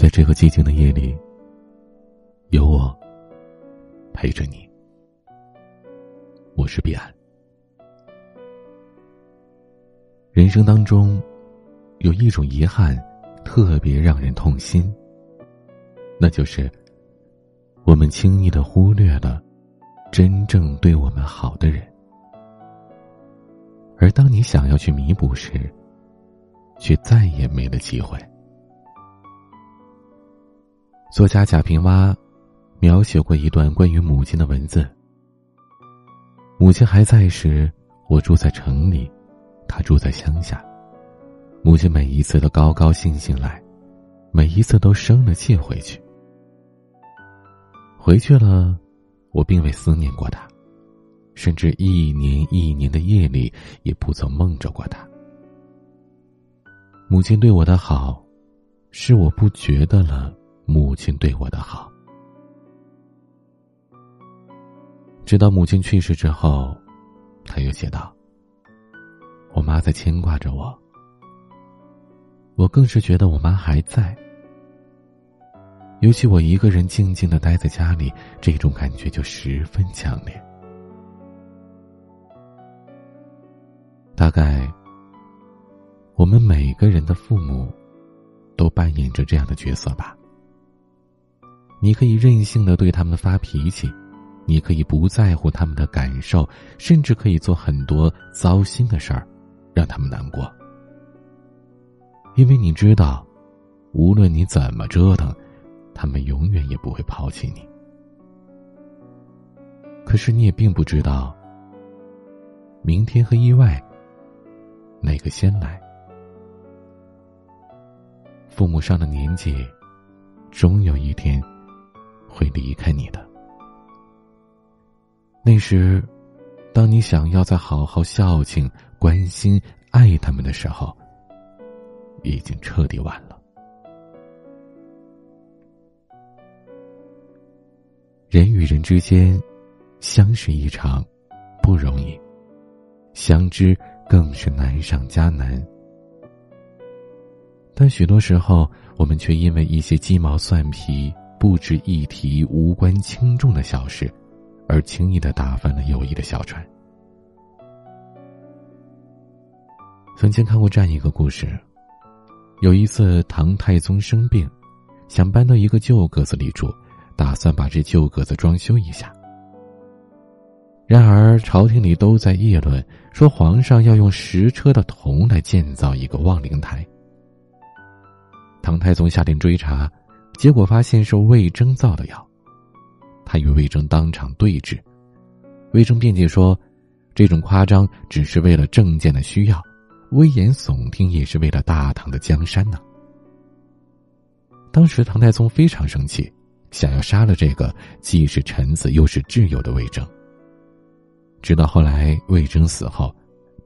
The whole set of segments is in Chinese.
在这个寂静的夜里，有我陪着你。我是彼岸。人生当中，有一种遗憾，特别让人痛心。那就是我们轻易的忽略了真正对我们好的人，而当你想要去弥补时，却再也没了机会。作家贾平凹描写过一段关于母亲的文字。母亲还在时，我住在城里，她住在乡下。母亲每一次都高高兴兴来，每一次都生了气回去。回去了，我并未思念过她，甚至一年一年的夜里也不曾梦着过她。母亲对我的好，是我不觉得了。母亲对我的好，直到母亲去世之后，他又写道：“我妈在牵挂着我。”我更是觉得我妈还在，尤其我一个人静静的待在家里，这种感觉就十分强烈。大概，我们每个人的父母，都扮演着这样的角色吧。你可以任性的对他们发脾气，你可以不在乎他们的感受，甚至可以做很多糟心的事儿，让他们难过。因为你知道，无论你怎么折腾，他们永远也不会抛弃你。可是你也并不知道，明天和意外，哪个先来？父母上了年纪，终有一天。会离开你的。那时，当你想要再好好孝敬、关心、爱他们的时候，已经彻底晚了。人与人之间，相识一场不容易，相知更是难上加难。但许多时候，我们却因为一些鸡毛蒜皮。不值一提、无关轻重的小事，而轻易的打翻了友谊的小船。曾经看过这样一个故事：有一次，唐太宗生病，想搬到一个旧阁子里住，打算把这旧阁子装修一下。然而，朝廷里都在议论，说皇上要用十车的铜来建造一个望灵台。唐太宗下令追查。结果发现是魏征造的谣，他与魏征当场对峙，魏征辩解说，这种夸张只是为了政见的需要，危言耸听也是为了大唐的江山呢。当时唐太宗非常生气，想要杀了这个既是臣子又是挚友的魏征。直到后来魏征死后，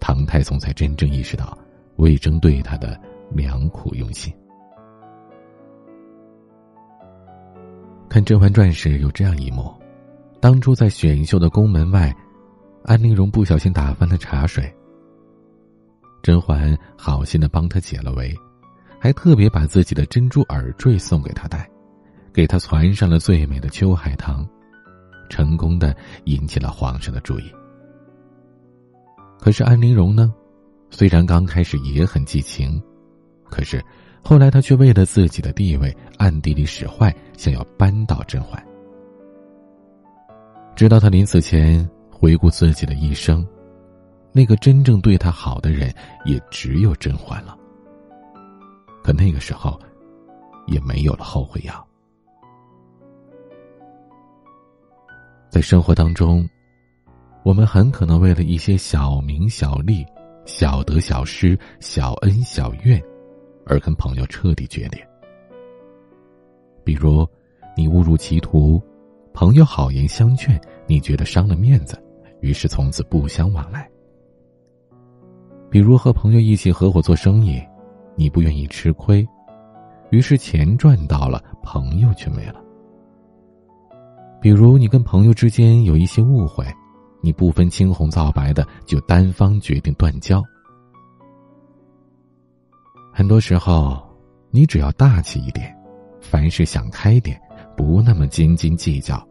唐太宗才真正意识到魏征对他的良苦用心。看《甄嬛传》时有这样一幕：当初在选秀的宫门外，安陵容不小心打翻了茶水。甄嬛好心的帮她解了围，还特别把自己的珍珠耳坠送给她戴，给她攒上了最美的秋海棠，成功的引起了皇上的注意。可是安陵容呢，虽然刚开始也很寄情，可是。后来，他却为了自己的地位，暗地里使坏，想要扳倒甄嬛。直到他临死前回顾自己的一生，那个真正对他好的人，也只有甄嬛了。可那个时候，也没有了后悔药。在生活当中，我们很可能为了一些小名小利、小得小失、小恩小怨。而跟朋友彻底决裂。比如，你误入歧途，朋友好言相劝，你觉得伤了面子，于是从此不相往来。比如和朋友一起合伙做生意，你不愿意吃亏，于是钱赚到了，朋友却没了。比如你跟朋友之间有一些误会，你不分青红皂白的就单方决定断交。很多时候，你只要大气一点，凡事想开点，不那么斤斤计较，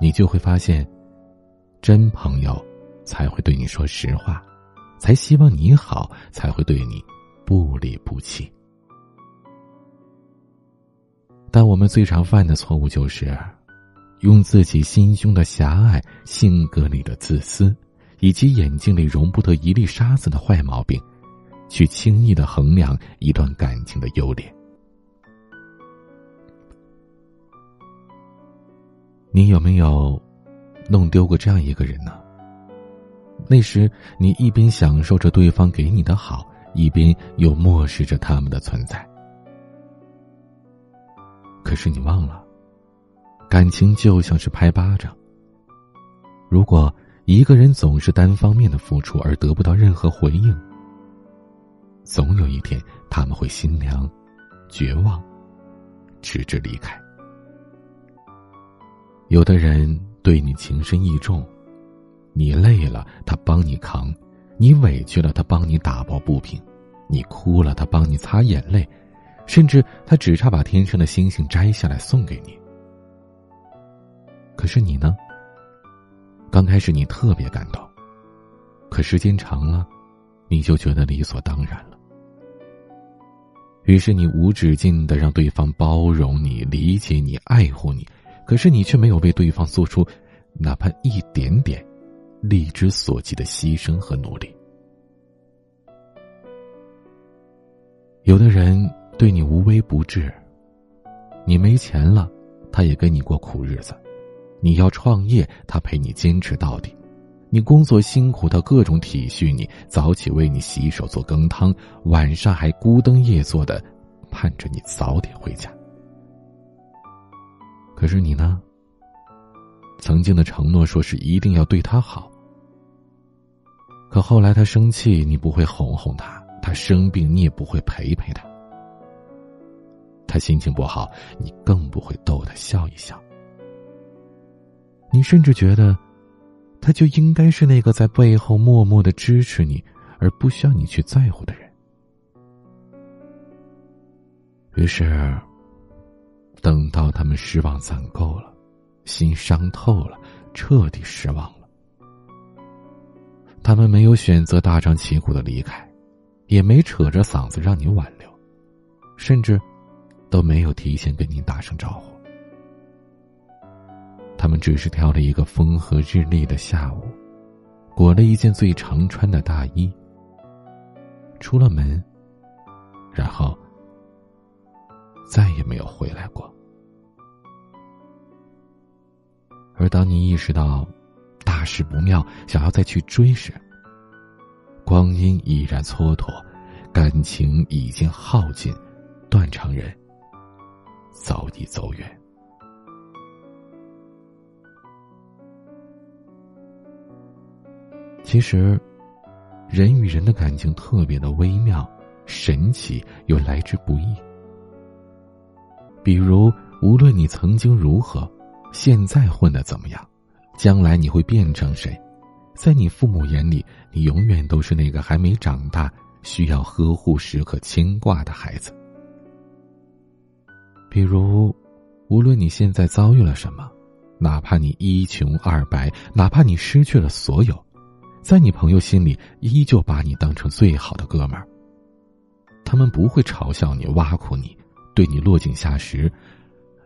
你就会发现，真朋友才会对你说实话，才希望你好，才会对你不离不弃。但我们最常犯的错误就是，用自己心胸的狭隘、性格里的自私，以及眼睛里容不得一粒沙子的坏毛病，去轻易的衡量一段感情的优劣。你有没有弄丢过这样一个人呢？那时你一边享受着对方给你的好，一边又漠视着他们的存在。可是你忘了，感情就像是拍巴掌。如果一个人总是单方面的付出而得不到任何回应，总有一天他们会心凉、绝望，直至离开。有的人对你情深意重，你累了他帮你扛，你委屈了他帮你打抱不平，你哭了他帮你擦眼泪。甚至他只差把天上的星星摘下来送给你。可是你呢？刚开始你特别感动，可时间长了，你就觉得理所当然了。于是你无止境的让对方包容你、理解你、爱护你，可是你却没有为对方做出哪怕一点点力之所及的牺牲和努力。有的人。对你无微不至，你没钱了，他也跟你过苦日子；你要创业，他陪你坚持到底；你工作辛苦，他各种体恤你，早起为你洗手做羹汤，晚上还孤灯夜坐的盼着你早点回家。可是你呢？曾经的承诺说是一定要对他好，可后来他生气，你不会哄哄他；他生病，你也不会陪陪他。他心情不好，你更不会逗他笑一笑。你甚至觉得，他就应该是那个在背后默默的支持你，而不需要你去在乎的人。于是，等到他们失望攒够了，心伤透了，彻底失望了，他们没有选择大张旗鼓的离开，也没扯着嗓子让你挽留，甚至。都没有提前跟你打声招呼，他们只是挑了一个风和日丽的下午，裹了一件最常穿的大衣，出了门，然后再也没有回来过。而当你意识到大事不妙，想要再去追时，光阴已然蹉跎，感情已经耗尽，断肠人。早已走远。其实，人与人的感情特别的微妙、神奇又来之不易。比如，无论你曾经如何，现在混的怎么样，将来你会变成谁，在你父母眼里，你永远都是那个还没长大、需要呵护、时刻牵挂的孩子。比如，无论你现在遭遇了什么，哪怕你一穷二白，哪怕你失去了所有，在你朋友心里，依旧把你当成最好的哥们儿。他们不会嘲笑你、挖苦你，对你落井下石，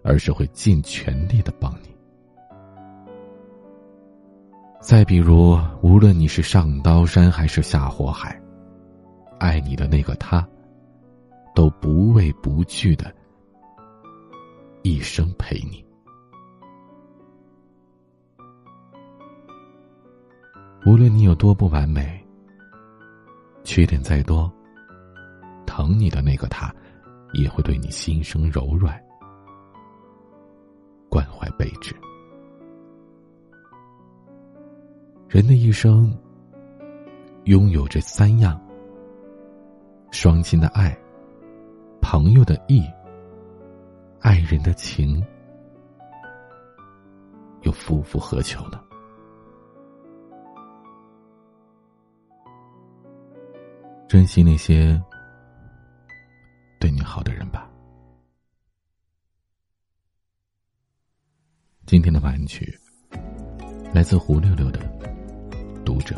而是会尽全力的帮你。再比如，无论你是上刀山还是下火海，爱你的那个他，都不畏不惧的。一生陪你。无论你有多不完美，缺点再多，疼你的那个他，也会对你心生柔软，关怀备至。人的一生，拥有这三样：双亲的爱，朋友的义。爱人的情，又夫复何求呢？珍惜那些对你好的人吧。今天的晚曲来自胡六六的《读者》。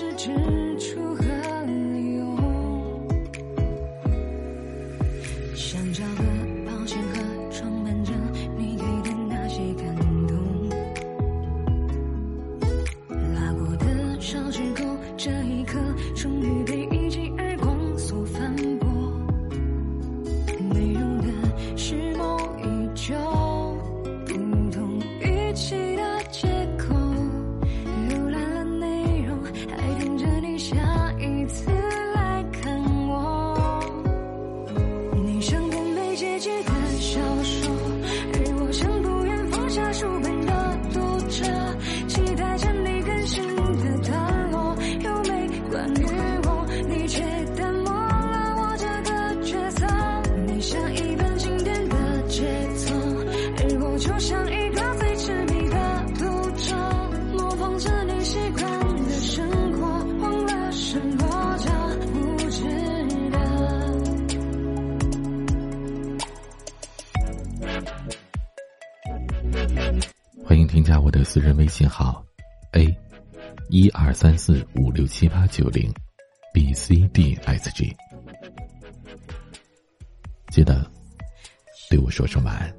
欢私人微信号：a 一二三四五六七八九零 b c d s g。记得对我说声晚安。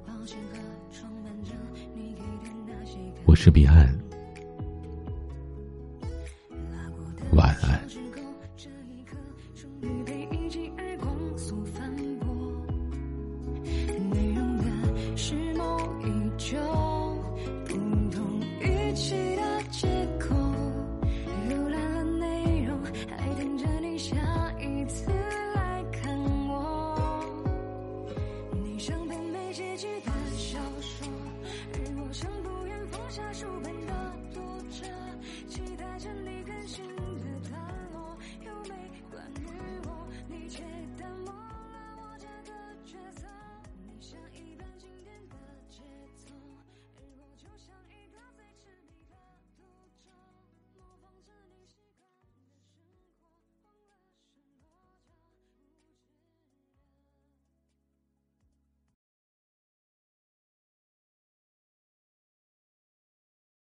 我是彼岸，晚安。